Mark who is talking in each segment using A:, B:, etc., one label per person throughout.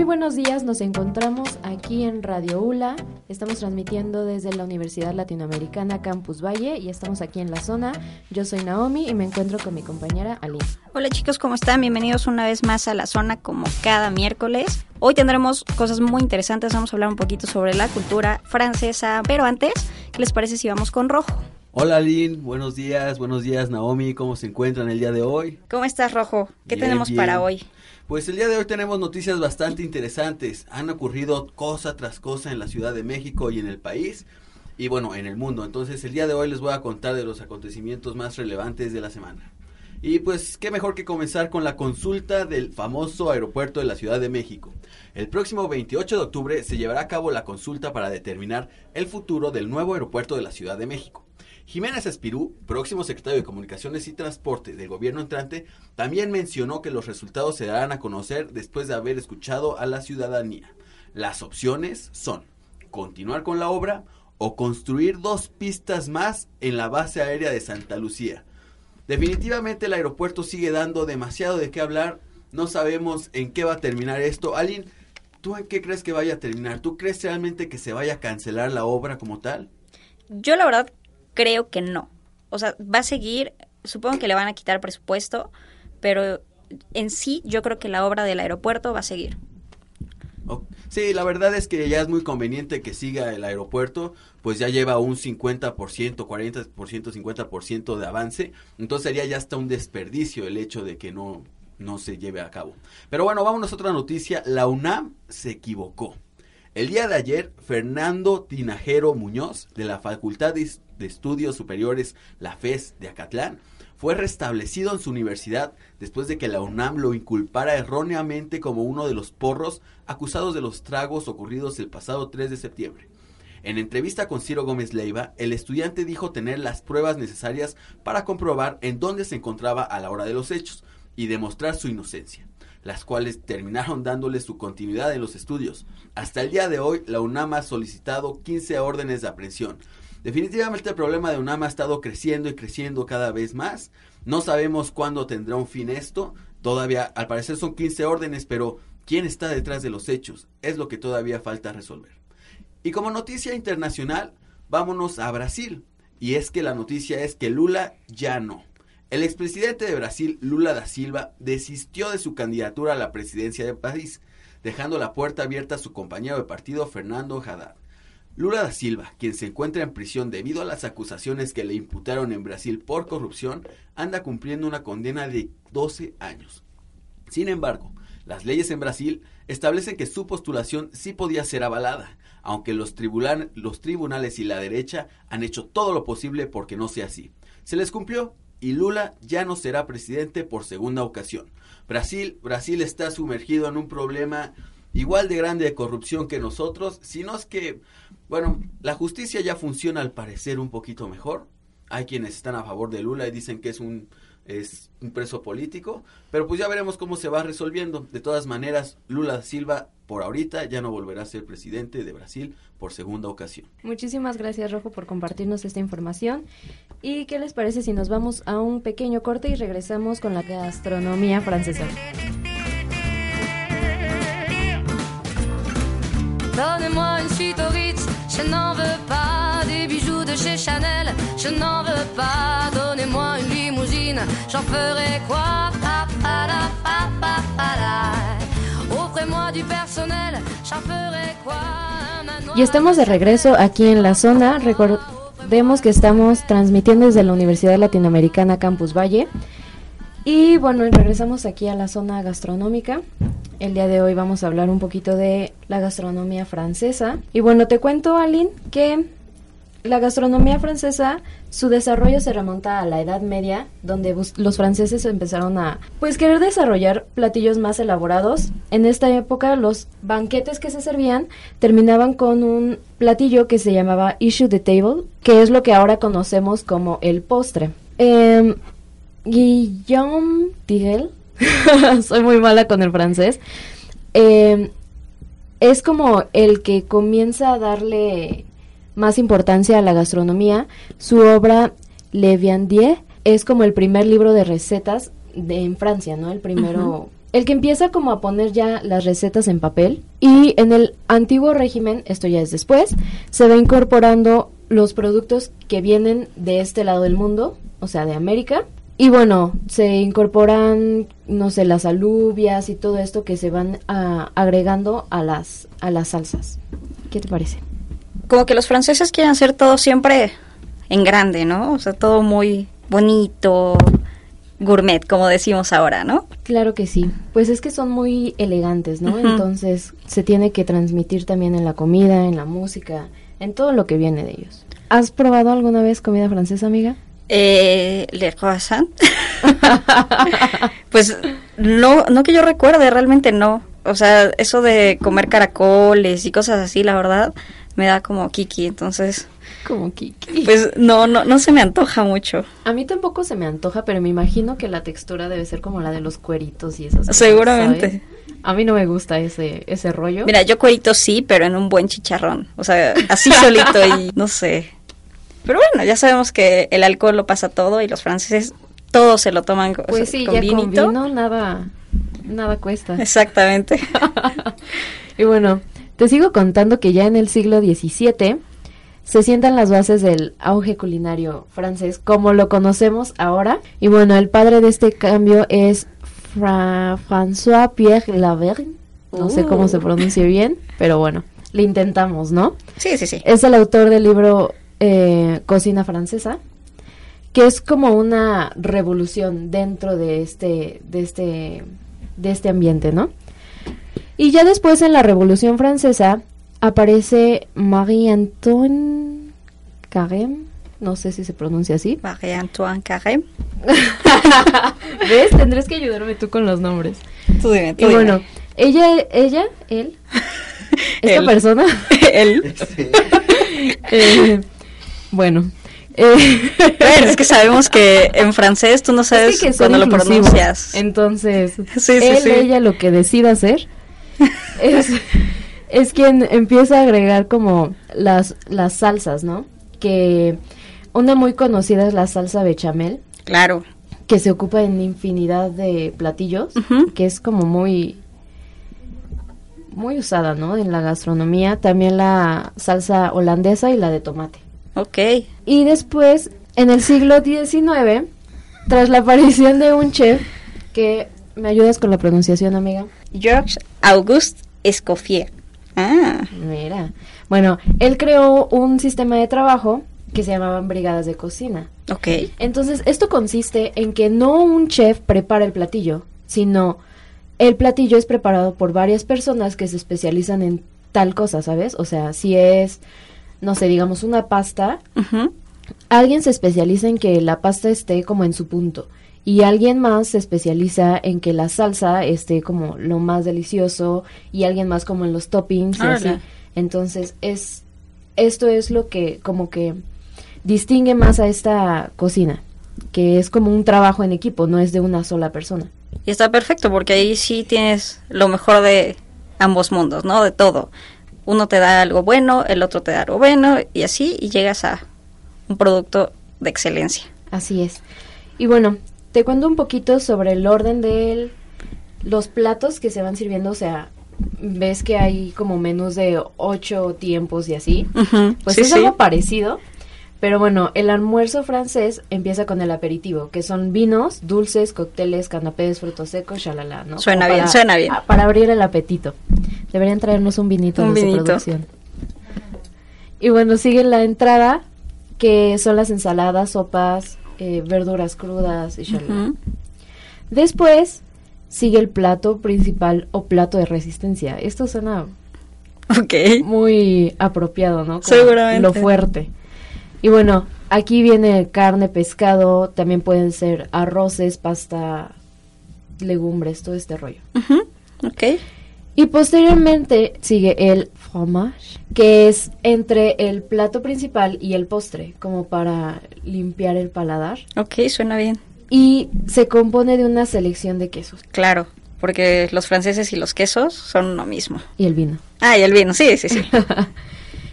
A: Muy buenos días, nos encontramos aquí en Radio ULA. Estamos transmitiendo desde la Universidad Latinoamericana Campus Valle y estamos aquí en la zona. Yo soy Naomi y me encuentro con mi compañera Aline.
B: Hola chicos, ¿cómo están? Bienvenidos una vez más a la zona como cada miércoles. Hoy tendremos cosas muy interesantes, vamos a hablar un poquito sobre la cultura francesa, pero antes, ¿qué les parece si vamos con Rojo?
C: Hola Aline, buenos días, buenos días Naomi, ¿cómo se encuentran el día de hoy?
B: ¿Cómo estás Rojo? ¿Qué
C: Bien,
B: tenemos
C: bien.
B: para hoy?
C: Pues el día de hoy tenemos noticias bastante interesantes. Han ocurrido cosa tras cosa en la Ciudad de México y en el país y bueno, en el mundo. Entonces el día de hoy les voy a contar de los acontecimientos más relevantes de la semana. Y pues qué mejor que comenzar con la consulta del famoso aeropuerto de la Ciudad de México. El próximo 28 de octubre se llevará a cabo la consulta para determinar el futuro del nuevo aeropuerto de la Ciudad de México. Jiménez Espirú, próximo secretario de Comunicaciones y Transporte del gobierno entrante, también mencionó que los resultados se darán a conocer después de haber escuchado a la ciudadanía. Las opciones son continuar con la obra o construir dos pistas más en la base aérea de Santa Lucía. Definitivamente el aeropuerto sigue dando demasiado de qué hablar. No sabemos en qué va a terminar esto. Aline, ¿tú en qué crees que vaya a terminar? ¿Tú crees realmente que se vaya a cancelar la obra como tal?
B: Yo la verdad creo que no. O sea, va a seguir, supongo que le van a quitar presupuesto, pero en sí yo creo que la obra del aeropuerto va a seguir.
C: Sí, la verdad es que ya es muy conveniente que siga el aeropuerto, pues ya lleva un 50%, 40%, 50% de avance, entonces sería ya hasta un desperdicio el hecho de que no, no se lleve a cabo. Pero bueno, vámonos a otra noticia, la UNAM se equivocó. El día de ayer, Fernando Tinajero Muñoz, de la Facultad de Estudios Superiores, la FES de Acatlán, fue restablecido en su universidad después de que la UNAM lo inculpara erróneamente como uno de los porros acusados de los tragos ocurridos el pasado 3 de septiembre. En entrevista con Ciro Gómez Leiva, el estudiante dijo tener las pruebas necesarias para comprobar en dónde se encontraba a la hora de los hechos y demostrar su inocencia, las cuales terminaron dándole su continuidad en los estudios. Hasta el día de hoy, la UNAM ha solicitado 15 órdenes de aprehensión. Definitivamente el problema de UNAM ha estado creciendo y creciendo cada vez más. No sabemos cuándo tendrá un fin esto. Todavía, al parecer son 15 órdenes, pero ¿quién está detrás de los hechos? Es lo que todavía falta resolver. Y como noticia internacional, vámonos a Brasil. Y es que la noticia es que Lula ya no. El expresidente de Brasil, Lula da Silva, desistió de su candidatura a la presidencia del país, dejando la puerta abierta a su compañero de partido, Fernando Haddad. Lula da Silva, quien se encuentra en prisión debido a las acusaciones que le imputaron en Brasil por corrupción, anda cumpliendo una condena de 12 años. Sin embargo, las leyes en Brasil establecen que su postulación sí podía ser avalada, aunque los tribunales y la derecha han hecho todo lo posible porque no sea así. Se les cumplió y Lula ya no será presidente por segunda ocasión. Brasil, Brasil está sumergido en un problema igual de grande de corrupción que nosotros, sino es que, bueno, la justicia ya funciona al parecer un poquito mejor. Hay quienes están a favor de Lula y dicen que es un es un preso político, pero pues ya veremos cómo se va resolviendo. De todas maneras, Lula Silva por ahorita ya no volverá a ser presidente de Brasil por segunda ocasión.
A: Muchísimas gracias Rojo por compartirnos esta información. ¿Y qué les parece si nos vamos a un pequeño corte y regresamos con la gastronomía francesa?
D: Donnez-moi une suite au Ritz, je n'en veux pas des bijoux de chez Chanel, je n'en veux pas. Donnez-moi une
A: Y estamos de regreso aquí en la zona. Recordemos que estamos transmitiendo desde la Universidad Latinoamericana Campus Valle. Y bueno, regresamos aquí a la zona gastronómica. El día de hoy vamos a hablar un poquito de la gastronomía francesa. Y bueno, te cuento, Aline, que la gastronomía francesa, su desarrollo se remonta a la Edad Media, donde los franceses empezaron a, pues, querer desarrollar platillos más elaborados. En esta época, los banquetes que se servían terminaban con un platillo que se llamaba issue de table, que es lo que ahora conocemos como el postre. Em, Guillaume Tigel, soy muy mala con el francés, em, es como el que comienza a darle más importancia a la gastronomía. Su obra Le Viandier es como el primer libro de recetas de, en Francia, ¿no? El primero, el que empieza como a poner ya las recetas en papel. Y en el antiguo régimen, esto ya es después, se va incorporando los productos que vienen de este lado del mundo, o sea, de América. Y bueno, se incorporan, no sé, las alubias y todo esto que se van ah, agregando a las, a las salsas. ¿Qué te parece?
B: Como que los franceses quieren hacer todo siempre en grande, ¿no? O sea, todo muy bonito, gourmet, como decimos ahora, ¿no?
A: Claro que sí. Pues es que son muy elegantes, ¿no? Entonces se tiene que transmitir también en la comida, en la música, en todo lo que viene de ellos. ¿Has probado alguna vez comida francesa, amiga?
B: Eh, le croissant. pues no, no que yo recuerde, realmente no. O sea, eso de comer caracoles y cosas así, la verdad, me da como kiki, entonces,
A: Como Kiki.
B: pues no, no, no se me antoja mucho.
A: A mí tampoco se me antoja, pero me imagino que la textura debe ser como la de los cueritos y esas cosas.
B: Seguramente.
A: ¿sabes? A mí no me gusta ese, ese rollo.
B: Mira, yo cuerito sí, pero en un buen chicharrón. O sea, así solito y no sé. Pero bueno, ya sabemos que el alcohol lo pasa todo y los franceses todo se lo toman co- o
A: pues sí,
B: con
A: ya con
B: vinito.
A: vino nada, nada cuesta.
B: Exactamente.
A: y bueno, te sigo contando que ya en el siglo XVII se sientan las bases del auge culinario francés como lo conocemos ahora. Y bueno, el padre de este cambio es Fra- François Pierre Lavergne. No sé cómo se
B: Uh.
A: pronuncia bien, pero bueno, le intentamos, ¿no?
B: Sí, sí, sí.
A: Es el autor del libro eh, Cocina Francesa, que es como una revolución dentro de este, de este, de este ambiente, ¿no? Y ya después en la Revolución Francesa aparece Marie-Antoine Carême, no sé si se pronuncia así.
B: Marie-Antoine Carême.
A: ¿Ves? Tendrás que ayudarme tú con los nombres.
B: Tú dime, tú
A: Y
B: dime.
A: bueno, ella, ella, él, esta
B: Él.
A: persona,
B: Él.
A: eh, bueno, eh,
B: Bueno, es que sabemos que en francés tú no sabes
A: que
B: cuando lo pronuncias.
A: Entonces,
B: Sí, sí,
A: él,
B: sí.
A: ella lo que decida hacer es, es quien empieza a agregar como las, las salsas, ¿no? Que una muy conocida es la salsa bechamel,
B: Claro.
A: que se ocupa en infinidad de platillos, que es como muy muy usada, ¿no? En la gastronomía, también la salsa holandesa y la de tomate.
B: Ok.
A: Y después, en el siglo XIX, tras la aparición de un chef, que me ayudas con la pronunciación, amiga.
B: Georges Auguste Escoffier. Ah,
A: Mira, bueno, él creó un sistema de trabajo que se llamaban brigadas de cocina.
B: ok.
A: Entonces, esto consiste en que no un chef prepara el platillo, sino el platillo es preparado por varias personas que se especializan en tal cosa, ¿sabes? O sea, si es, no sé, digamos una pasta, alguien se especializa en que la pasta esté como en su punto y alguien más se especializa en que la salsa esté como lo más delicioso y alguien más como en los toppings y así. Entonces, es esto es lo que como que distingue más a esta cocina, que es como un trabajo en equipo, no es de una sola persona.
B: Y está perfecto porque ahí sí tienes lo mejor de ambos mundos, ¿no? De todo. Uno te da algo bueno, el otro te da algo bueno y así y llegas a un producto de excelencia.
A: Así es. Y bueno, te cuento un poquito sobre el orden de los platos que se van sirviendo, o sea, ves que hay como menús de ocho tiempos y así. Pues
B: Sí,
A: es
B: sí.
A: algo parecido. Pero bueno, el almuerzo francés empieza con el aperitivo, que son vinos, dulces, cócteles, canapés, frutos secos, shalala, ¿no?
B: Suena
A: Como
B: bien, suena bien.
A: a- Para abrir el apetito. Deberían traernos un vinito
B: Un
A: de su
B: vinito.
A: producción. Y bueno, sigue la entrada, que son las ensaladas, sopas, eh, verduras crudas y.
B: Ujú.
A: Después sigue el plato principal o plato de resistencia. Esto suena
B: Ok.
A: muy apropiado, ¿no? Como
B: Seguramente.
A: Lo fuerte. Y bueno, aquí viene carne, pescado, también pueden ser arroces, pasta, legumbres, todo este rollo.
B: Ok.
A: Y posteriormente sigue el fromage, que es entre el plato principal y el postre, como para limpiar el paladar.
B: Ok, suena bien.
A: Y se compone de una selección de quesos
B: Claro, porque los franceses y los quesos son lo mismo.
A: y el vino.
B: Ah, y el vino, sí, sí, sí.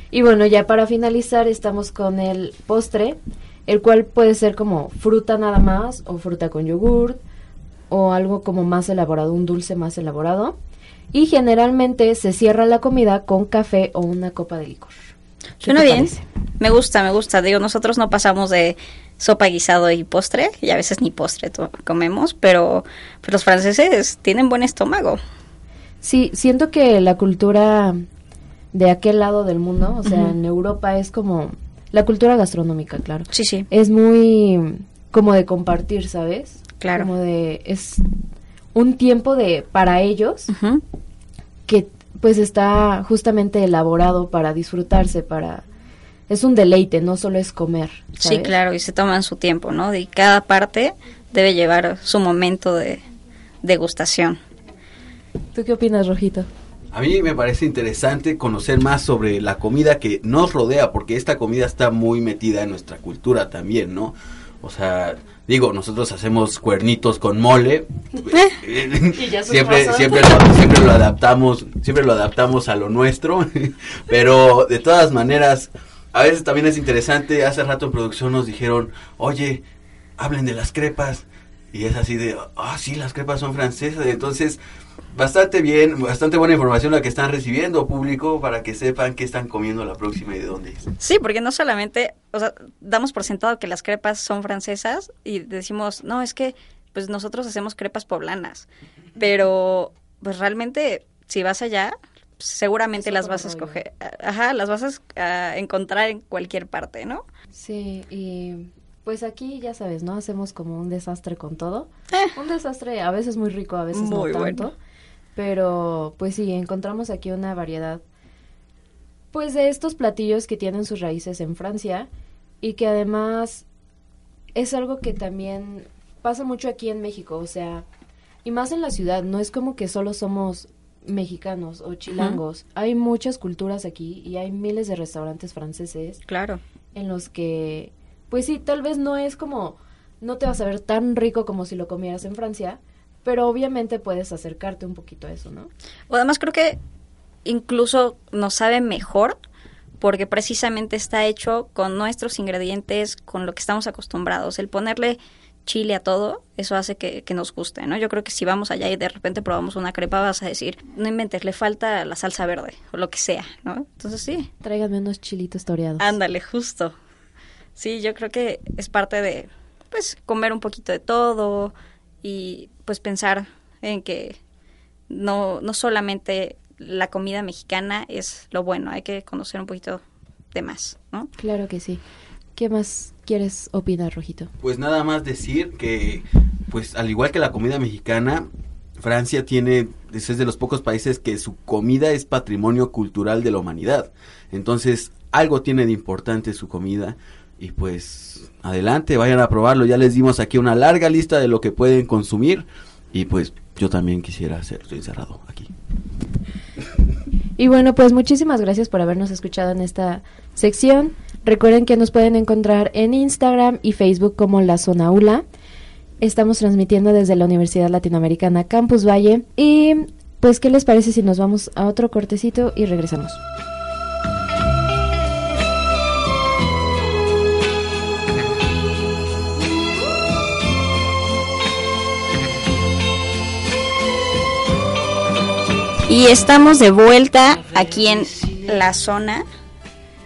A: Y bueno, ya para finalizar estamos con el postre, el cual puede ser como fruta nada más o fruta con yogurt o algo como más elaborado, un dulce más elaborado. Y generalmente se cierra la comida con café o una copa de licor. ¿Qué
B: Suena bien.
A: parece?
B: Me gusta, me gusta. Digo, nosotros no pasamos de sopa, guisado y postre, y a veces ni postre comemos, pero, pero los franceses tienen buen estómago.
A: Sí, siento que la cultura de aquel lado del mundo, o sea, en Europa es como la cultura gastronómica, claro.
B: Sí, sí.
A: Es muy como de compartir, ¿sabes?
B: Claro.
A: Como de es un tiempo de para ellos que pues está justamente elaborado para disfrutarse, para es un deleite, no solo es comer.
B: Sí, claro, y se toman su tiempo, ¿no? Y cada parte debe llevar su momento de degustación.
A: ¿Tú qué opinas, Rojito?
C: A mí me parece interesante conocer más sobre la comida que nos rodea, porque esta comida está muy metida en nuestra cultura también, ¿no? O sea, digo, nosotros hacemos cuernitos con mole.
A: Y ya se
C: siempre, siempre, lo, siempre lo adaptamos, siempre lo adaptamos a lo nuestro. Pero de todas maneras, a veces también es interesante. Hace rato en producción nos dijeron, oye, hablen de las crepas. Y es así de, ah, sí, las crepas son francesas. Entonces, bastante bien, bastante buena información la que están recibiendo público para que sepan qué están comiendo la próxima y de dónde es.
B: Sí, porque no solamente, o sea, damos por sentado que las crepas son francesas y decimos, no, es que pues nosotros hacemos crepas poblanas, pero pues realmente si vas allá, pues, seguramente las vas a escoger, ajá, las vas a encontrar en cualquier parte, ¿no?
A: Sí, y pues aquí ya sabes, ¿no? Hacemos como un desastre con todo.
B: Eh.
A: Un desastre a veces muy rico, a veces
B: Muy
A: no
B: bueno.
A: tanto. Pero pues sí, encontramos aquí una variedad pues de estos platillos que tienen sus raíces en Francia y que además es algo que también pasa mucho aquí en México, o sea, y más en la ciudad, no es como que solo somos mexicanos o chilangos, hay muchas culturas aquí y hay miles de restaurantes franceses
B: Claro.
A: en los que, pues sí, tal vez no es como, no te vas a ver tan rico como si lo comieras en Francia, pero obviamente puedes acercarte un poquito a eso, ¿no?
B: O además creo que incluso nos sabe mejor porque precisamente está hecho con nuestros ingredientes, con lo que estamos acostumbrados. El ponerle chile a todo, eso hace que, que nos guste, ¿no? Yo creo que si vamos allá y de repente probamos una crepa, vas a decir, no inventes, le falta la salsa verde o lo que sea, ¿no? Entonces sí,
A: Tráigame unos chilitos toreados.
B: ándale, justo. Sí, yo creo que es parte de, pues, comer un poquito de todo y, pues, pensar en que no, no solamente la comida mexicana es lo bueno, hay que conocer un poquito de más, ¿no?
A: Claro que sí. ¿Qué más quieres opinar, Rojito?
C: Pues nada más decir que, pues al igual que la comida mexicana, Francia tiene, es de los pocos países que su comida es patrimonio cultural de la humanidad. Entonces, algo tiene de importante su comida. Y pues, adelante, vayan a probarlo. Ya les dimos aquí una larga lista de lo que pueden consumir. Y pues, yo también quisiera ser, encerrado aquí.
A: Y bueno, pues muchísimas gracias por habernos escuchado en esta sección. Recuerden que nos pueden encontrar en Instagram y Facebook como La Zona ULA. Estamos transmitiendo desde la Universidad Latinoamericana Campus Valle. Y pues, ¿qué les parece si nos vamos a otro cortecito y regresamos?
B: Y estamos de vuelta aquí en la zona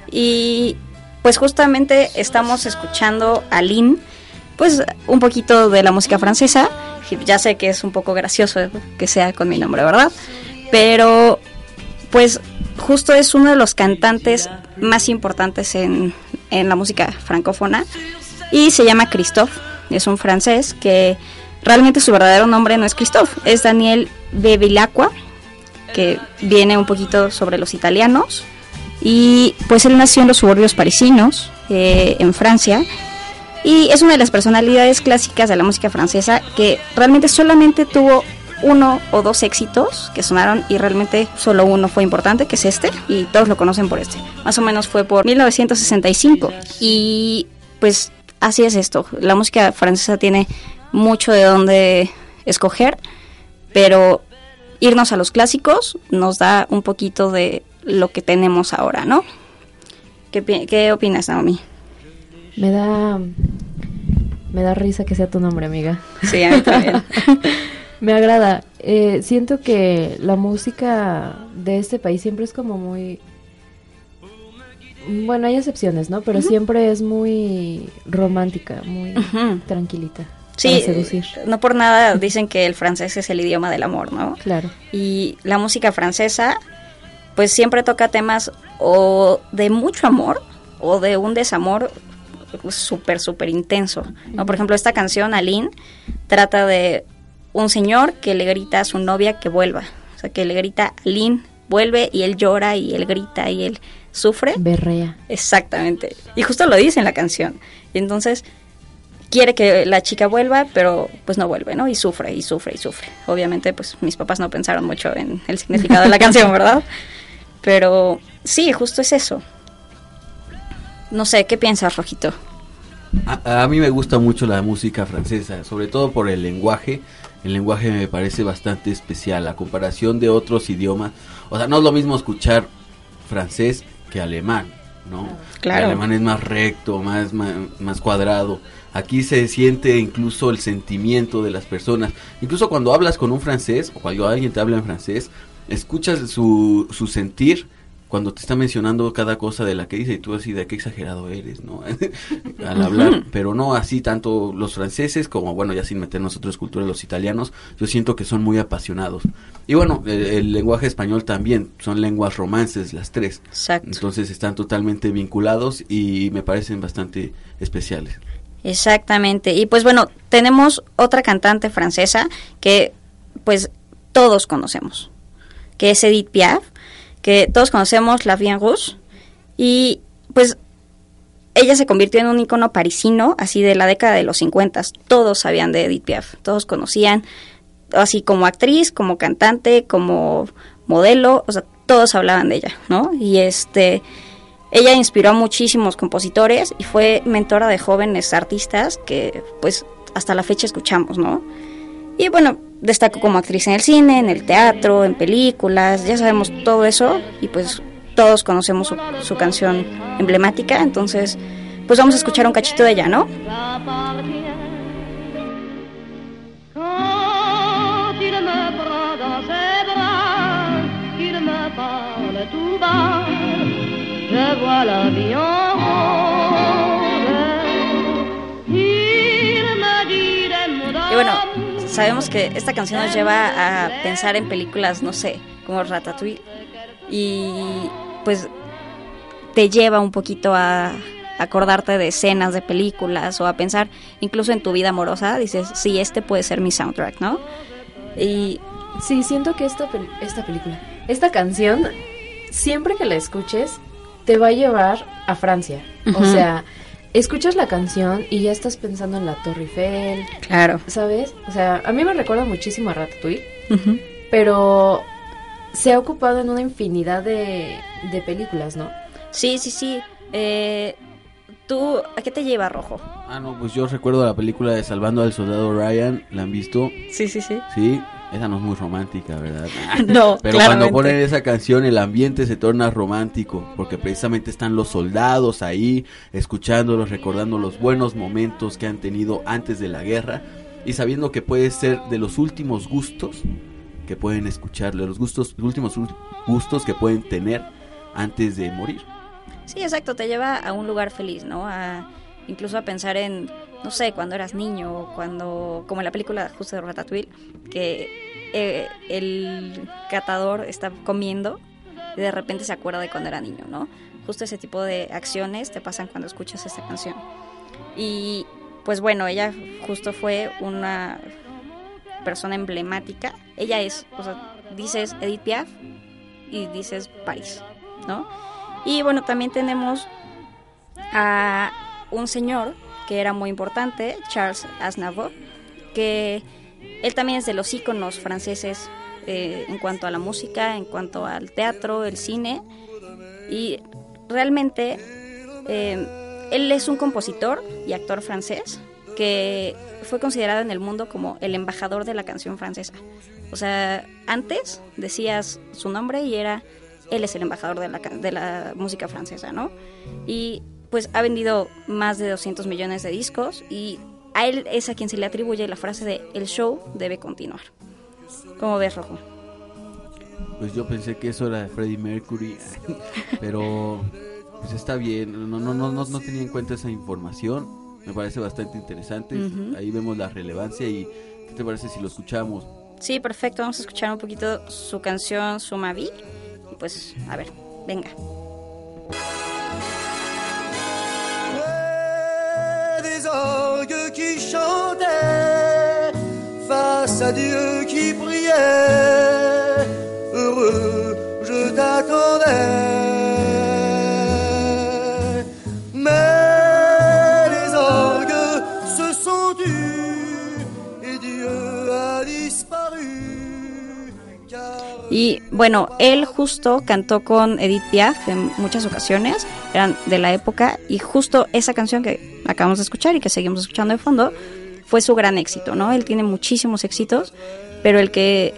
B: y pues justamente estamos escuchando a Lynn, pues un poquito de la música francesa. Ya sé que es un poco gracioso que sea con mi nombre, ¿verdad? Pero pues justo es uno de los cantantes más importantes en, en la música francófona y se llama Christophe, es un francés que realmente su verdadero nombre no es Christophe, es Daniel Bevilacqua que viene un poquito sobre los italianos. Y pues él nació en los suburbios parisinos eh, en Francia y es una de las personalidades clásicas de la música francesa que realmente solamente tuvo uno o dos éxitos que sonaron y realmente solo uno fue importante, que es este, y todos lo conocen por este. Más o menos fue por 1965. Y pues así es esto. La música francesa tiene mucho de dónde escoger, pero irnos a los clásicos nos da un poquito de lo que tenemos ahora, ¿no? ¿Qué, qué opinas, Naomi?
A: Me da. Me da risa que sea tu nombre, amiga.
B: Sí, a mí también.
A: Me agrada. Eh, siento que la música de este país siempre es como muy... Bueno, hay excepciones, ¿no? Pero siempre es muy romántica, muy tranquilita.
B: Sí,
A: seducir.
B: no por nada dicen que el francés es el idioma del amor, ¿no?
A: Claro.
B: Y la música francesa, pues siempre toca temas o de mucho amor o de un desamor súper, súper intenso. ¿no? Por ejemplo, esta canción, Aline, trata de un señor que le grita a su novia que vuelva. O sea, que le grita, Aline, vuelve, y él llora, y él grita, y él sufre.
A: Berrea.
B: Exactamente. Y justo lo dice en la canción. Y entonces quiere que la chica vuelva, pero pues no vuelve, ¿no? Y sufre, y sufre, y sufre. Obviamente, pues mis papás no pensaron mucho en el significado de la canción, ¿verdad? Pero sí, justo es eso. No sé, ¿qué piensas, Rojito?
C: A, a mí me gusta mucho la música francesa, sobre todo por el lenguaje. El lenguaje me parece bastante especial a comparación de otros idiomas. O sea, no es lo mismo escuchar francés que alemán, ¿no?
B: Claro.
C: El alemán es más recto, más, más, más cuadrado. Aquí se siente incluso el sentimiento de las personas. Incluso cuando hablas con un francés o cuando alguien te habla en francés, escuchas su, su sentir cuando te está mencionando cada cosa de la que dice y tú así de qué exagerado eres, ¿no? Al hablar, pero no así tanto los franceses como, bueno, ya sin meternos otras culturas, los italianos, yo siento que son muy apasionados. Y bueno, el, el lenguaje español también, son lenguas romances las tres.
B: Exacto.
C: Entonces están totalmente vinculados y me parecen bastante especiales.
B: Exactamente. Y pues bueno, tenemos otra cantante francesa que pues todos conocemos, que es Edith Piaf, que todos conocemos La Vie en Rouge y pues ella se convirtió en un icono parisino así de la década de los 50. Todos sabían de Edith Piaf, todos conocían así como actriz, como cantante, como modelo, o sea, todos hablaban de ella, ¿no? Y este ella inspiró a muchísimos compositores y fue mentora de jóvenes artistas que pues hasta la fecha escuchamos, ¿no? Y bueno, destacó como actriz en el cine, en el teatro, en películas, ya sabemos todo eso y pues todos conocemos su, canción emblemática, entonces pues vamos a escuchar un cachito de ella, ¿no?
D: Je vois
B: Y bueno, sabemos que esta canción nos lleva a pensar en películas, no sé, como Ratatouille. Y pues te lleva un poquito a acordarte de escenas de películas o a pensar incluso en tu vida amorosa. Dices, sí, este puede ser mi soundtrack, ¿no? Y
A: Sí, siento que esta, pel- esta película, esta canción, siempre que la escuches, te va a llevar a Francia. O sea, escuchas la canción y ya estás pensando en la Torre Eiffel,
B: claro.
A: ¿sabes? O sea, a mí me recuerda muchísimo a Ratatouille, pero se ha ocupado en una infinidad de, de películas, ¿no?
B: Sí, sí, sí. Eh, ¿Tú a qué te lleva rojo?
C: Ah, no, pues yo recuerdo la película de Salvando al Soldado Ryan, ¿la han visto?
B: Sí, sí, sí.
C: Sí, esa no es muy romántica, ¿verdad?
B: No,
C: Pero
B: claramente.
C: cuando ponen esa canción el ambiente se torna romántico, porque precisamente están los soldados ahí, escuchándolos, recordando los buenos momentos que han tenido antes de la guerra y sabiendo que puede ser de los últimos gustos que pueden escuchar, de los gustos, los últimos gustos que pueden tener antes de morir.
B: Sí, exacto, te lleva a un lugar feliz, ¿no? A, incluso a pensar en, no sé, cuando eras niño, o cuando, como en la película justo de Ratatouille, que eh, el catador está comiendo y de repente se acuerda de cuando era niño, ¿no? Justo ese tipo de acciones te pasan cuando escuchas esta canción. Y pues bueno, ella justo fue una persona emblemática. Ella es, o sea, dices Edith Piaf y dices París, ¿no? Y bueno, también tenemos a un señor que era muy importante, Charles Aznavour, que él también es de los íconos franceses eh, en cuanto a la música, en cuanto al teatro, el cine, y realmente eh, él es un compositor y actor francés que fue considerado en el mundo como el embajador de la canción francesa. O sea, antes decías su nombre y era, él es el embajador de la, de la música francesa, ¿no? Y pues ha vendido más de 200 millones de discos y a él es a quien se le atribuye la frase de el show debe continuar. ¿Cómo ves, Rojo?
C: Pues yo pensé que eso era de Freddie Mercury, pero pues está bien, no, no, no, no, tenía en cuenta esa información, me parece bastante interesante, ahí vemos la relevancia y ¿qué te parece si lo escuchamos?
B: Sí, perfecto, vamos a escuchar un poquito su canción Sumavi, pues a ver, venga.
E: Orgues qui chantaient face à Dieu qui priait. Heureux, je t'attendais. Mais les orgues se sont tus et Dieu a disparu.
B: Y bueno, él justo cantó con Edith Piaf en muchas ocasiones, eran de la época, y justo esa canción que acabamos de escuchar y que seguimos escuchando de fondo fue su gran éxito, ¿no? Él tiene muchísimos éxitos, pero el que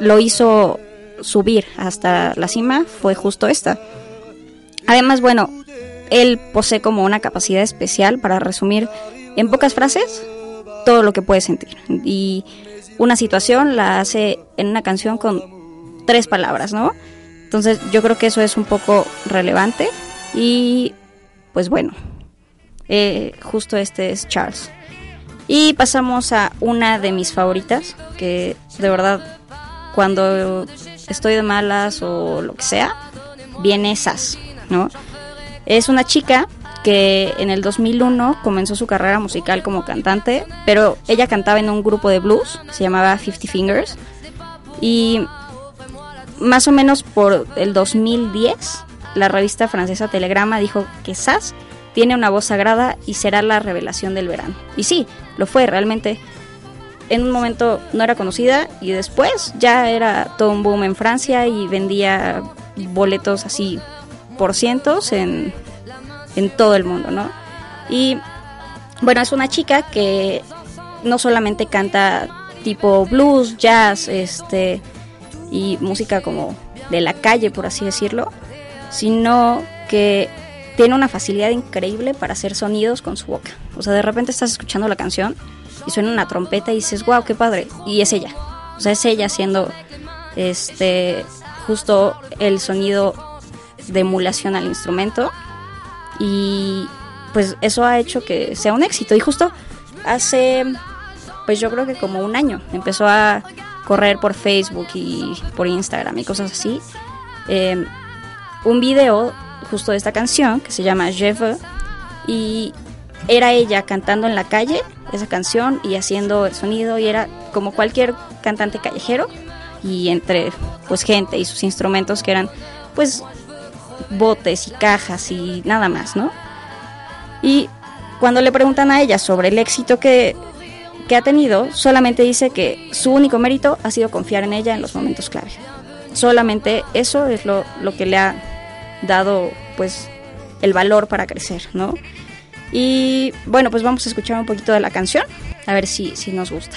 B: lo hizo subir hasta la cima fue justo esta. Además, bueno, él posee como una capacidad especial para resumir en pocas frases todo lo que puede sentir. Y una situación la hace en una canción con tres palabras, ¿no? Entonces yo creo que eso es un poco relevante y pues bueno, eh, justo este es Charles. Y pasamos a una de mis favoritas, que de verdad cuando estoy de malas o lo que sea, viene Sass, ¿no? Es una chica que en el 2001 comenzó su carrera musical como cantante, pero ella cantaba en un grupo de blues, se llamaba Fifty Fingers, y más o menos por el 2010, la revista francesa Telegrama dijo que Sass tiene una voz sagrada y será la revelación del verano. Y sí, lo fue realmente. En un momento no era conocida y después ya era todo un boom en Francia y vendía boletos así por cientos en, en todo el mundo, ¿no? Y bueno, es una chica que no solamente canta tipo blues, jazz, este, y música como de la calle, por así decirlo, sino que tiene una facilidad increíble para hacer sonidos con su boca. O sea, de repente estás escuchando la canción y suena una trompeta y dices, wow, qué padre. Y es ella. O sea, es ella haciendo este justo el sonido de emulación al instrumento. Y pues eso ha hecho que sea un éxito. Y justo hace, pues yo creo que como un año, empezó a correr por Facebook y por Instagram y cosas así, eh, un video justo de esta canción que se llama Je y era ella cantando en la calle esa canción y haciendo el sonido y era como cualquier cantante callejero y entre pues gente y sus instrumentos que eran pues botes y cajas y nada más, ¿no? Y cuando le preguntan a ella sobre el éxito que que ha tenido, solamente dice que su único mérito ha sido confiar en ella en los momentos clave. Solamente eso es lo, lo que le ha dado pues el valor para crecer, ¿no? Y bueno, pues vamos a escuchar un poquito de la canción, a ver si, si nos gusta.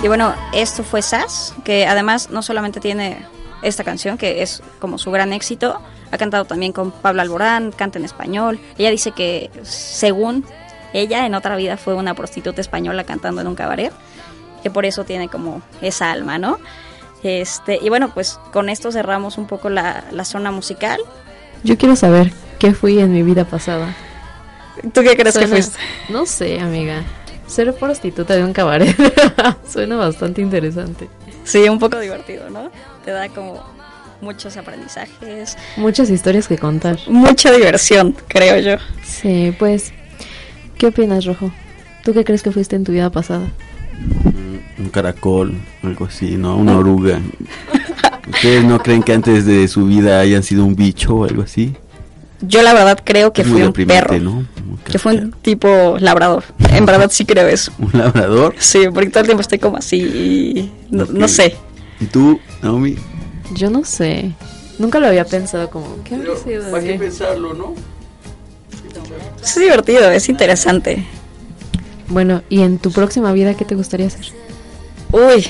B: Y bueno, esto fue Sass, que además no solamente tiene esta canción, que es como su gran éxito, ha cantado también con Pablo Alborán, canta en español. Ella dice que según ella en otra vida fue una prostituta española cantando en un cabaret, que por eso tiene como esa alma, ¿no? Este, y bueno, pues con esto cerramos un poco la, la zona musical.
A: Yo quiero saber qué fui en mi vida pasada.
B: ¿Tú qué crees que fuiste?
A: No sé, amiga. Ser prostituta de un cabaret suena bastante interesante.
B: Sí, un poco divertido, ¿no? Te da como muchos aprendizajes.
A: Muchas historias que contar.
B: Mucha diversión, creo yo.
A: Sí, pues, ¿qué opinas, Rojo? ¿Tú qué crees que fuiste en tu vida pasada?
C: Mm, Un caracol, algo así, ¿no? Una oruga. ¿Ustedes no creen que antes de su vida hayan sido un bicho o algo así?
B: Yo la verdad creo que fui un perro.
C: ¿no?
B: Que fue un tipo labrador. En verdad sí creo eso.
C: ¿Un labrador?
B: Sí, porque todo el tiempo estoy como así. y No, sé.
C: ¿Y tú, Naomi?
A: Yo no sé. Nunca lo había pensado como, ¿qué habrá sido
C: ¿Para qué pensarlo, no?
B: Es divertido, es interesante.
A: Bueno, ¿y en tu próxima vida qué te gustaría hacer?
B: Uy.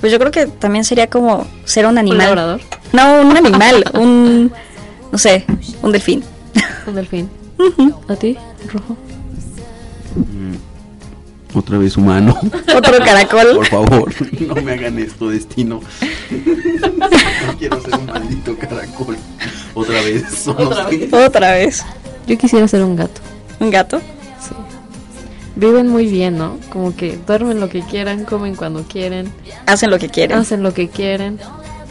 B: Pues yo creo que también sería como ser un animal.
A: labrador?
B: No, un animal. un. No sé, un delfín.
A: Un delfín. ¿A ti, Rojo?
C: Otra vez humano.
B: Otro caracol.
C: Por favor, no me hagan esto, destino. No quiero ser un maldito caracol. Otra vez. solo sé.
B: Otra vez.
A: Yo quisiera ser un gato.
B: ¿Un gato?
A: Sí. Viven muy bien, ¿no? Como que duermen lo que quieran, comen cuando quieren,
B: Hacen lo que quieren.
A: hacen lo que quieren.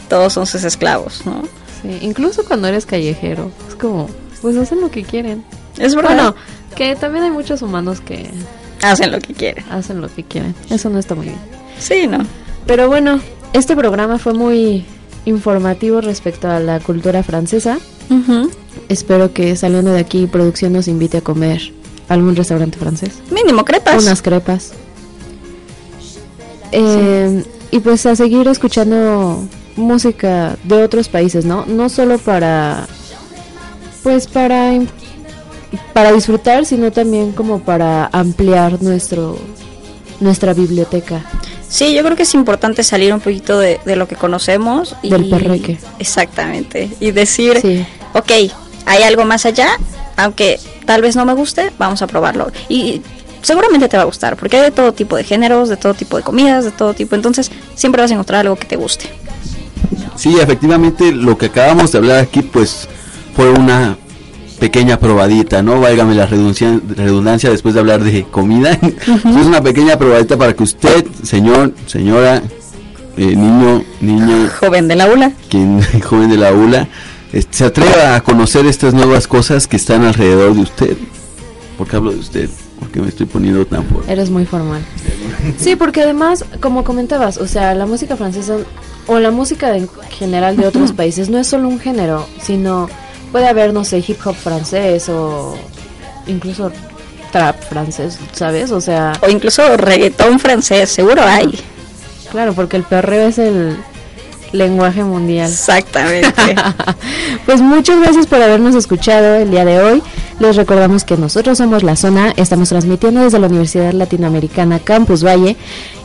B: Todos son sus esclavos, ¿no?
A: Sí, incluso cuando eres callejero. Es como, pues hacen lo que quieren.
B: Es verdad.
A: Bueno, que también hay muchos humanos que
B: Hacen lo que quieren.
A: hacen lo que quieren. Eso no está muy bien.
B: Sí, ¿no?
A: Pero bueno, este programa fue muy informativo respecto a la cultura francesa. Espero que saliendo de aquí producción nos invite a comer a algún restaurante francés.
B: Mínimo crepas.
A: Unas crepas. Eh, Y pues a seguir escuchando música de otros países, ¿no? No solo para, pues para, para disfrutar, sino también como para ampliar nuestro, nuestra biblioteca.
B: Sí, yo creo que es importante salir un poquito de, de lo que conocemos. Y,
A: Del perreque.
B: Exactamente. Y decir,
A: Sí.
B: ok, hay algo más allá, aunque tal vez no me guste, vamos a probarlo. Y seguramente te va a gustar, porque hay de todo tipo de géneros, de todo tipo de comidas, de todo tipo. Entonces, siempre vas a encontrar algo que te guste.
C: Sí, efectivamente, lo que acabamos de hablar aquí, pues, fue una pequeña probadita, ¿no? Válgame la redundancia, redundancia después de hablar de comida. es una pequeña probadita para que usted, señor, señora, eh, niño, niño,
B: Joven del aula.
C: quien joven de la ULA, se atreva a conocer estas nuevas cosas que están alrededor de usted. ¿Por qué hablo de usted? Porque me estoy poniendo tan fuerte.
A: Eres muy formal. Sí, porque además, como comentabas, o sea, la música francesa o la música en general de otros países no es solo un género, sino puede haber, no sé, hip hop francés o incluso trap francés, ¿sabes? O sea,
B: O incluso reggaetón francés, seguro hay.
A: claro, porque el perreo es el lenguaje mundial.
B: Exactamente.
A: Pues muchas gracias por habernos escuchado el día de hoy. Les recordamos que nosotros somos La Zona, estamos transmitiendo desde la Universidad Latinoamericana Campus Valle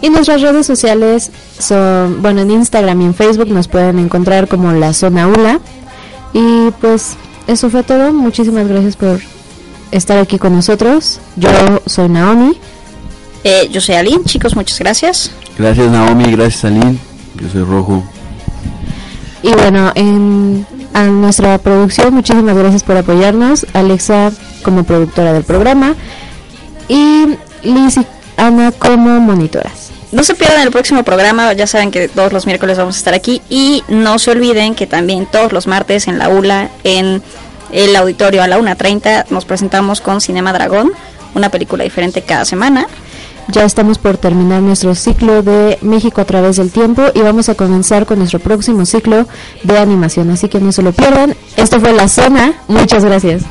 A: y nuestras redes sociales son, bueno, en Instagram y en Facebook nos pueden encontrar como La Zona ULA. Y pues eso fue todo. Muchísimas gracias por estar aquí con nosotros. Yo soy Naomi.
B: Eh, yo soy Aline, chicos, muchas gracias.
C: Gracias Naomi, gracias Aline. Yo soy Rojo.
A: Y bueno, en, a nuestra producción, muchísimas gracias por apoyarnos. Alexa como productora del programa y Liz y Ana como monitoras.
B: No se pierdan el próximo programa, ya saben que todos los miércoles vamos a estar aquí y no se olviden que también todos los martes en la ULA, en el auditorio a la 1.30, nos presentamos con Cinema Dragón, una película diferente cada semana.
A: Ya estamos por terminar nuestro ciclo de México a través del tiempo y vamos a comenzar con nuestro próximo ciclo de animación, así que no se lo pierdan. Esto fue La Zona, muchas gracias.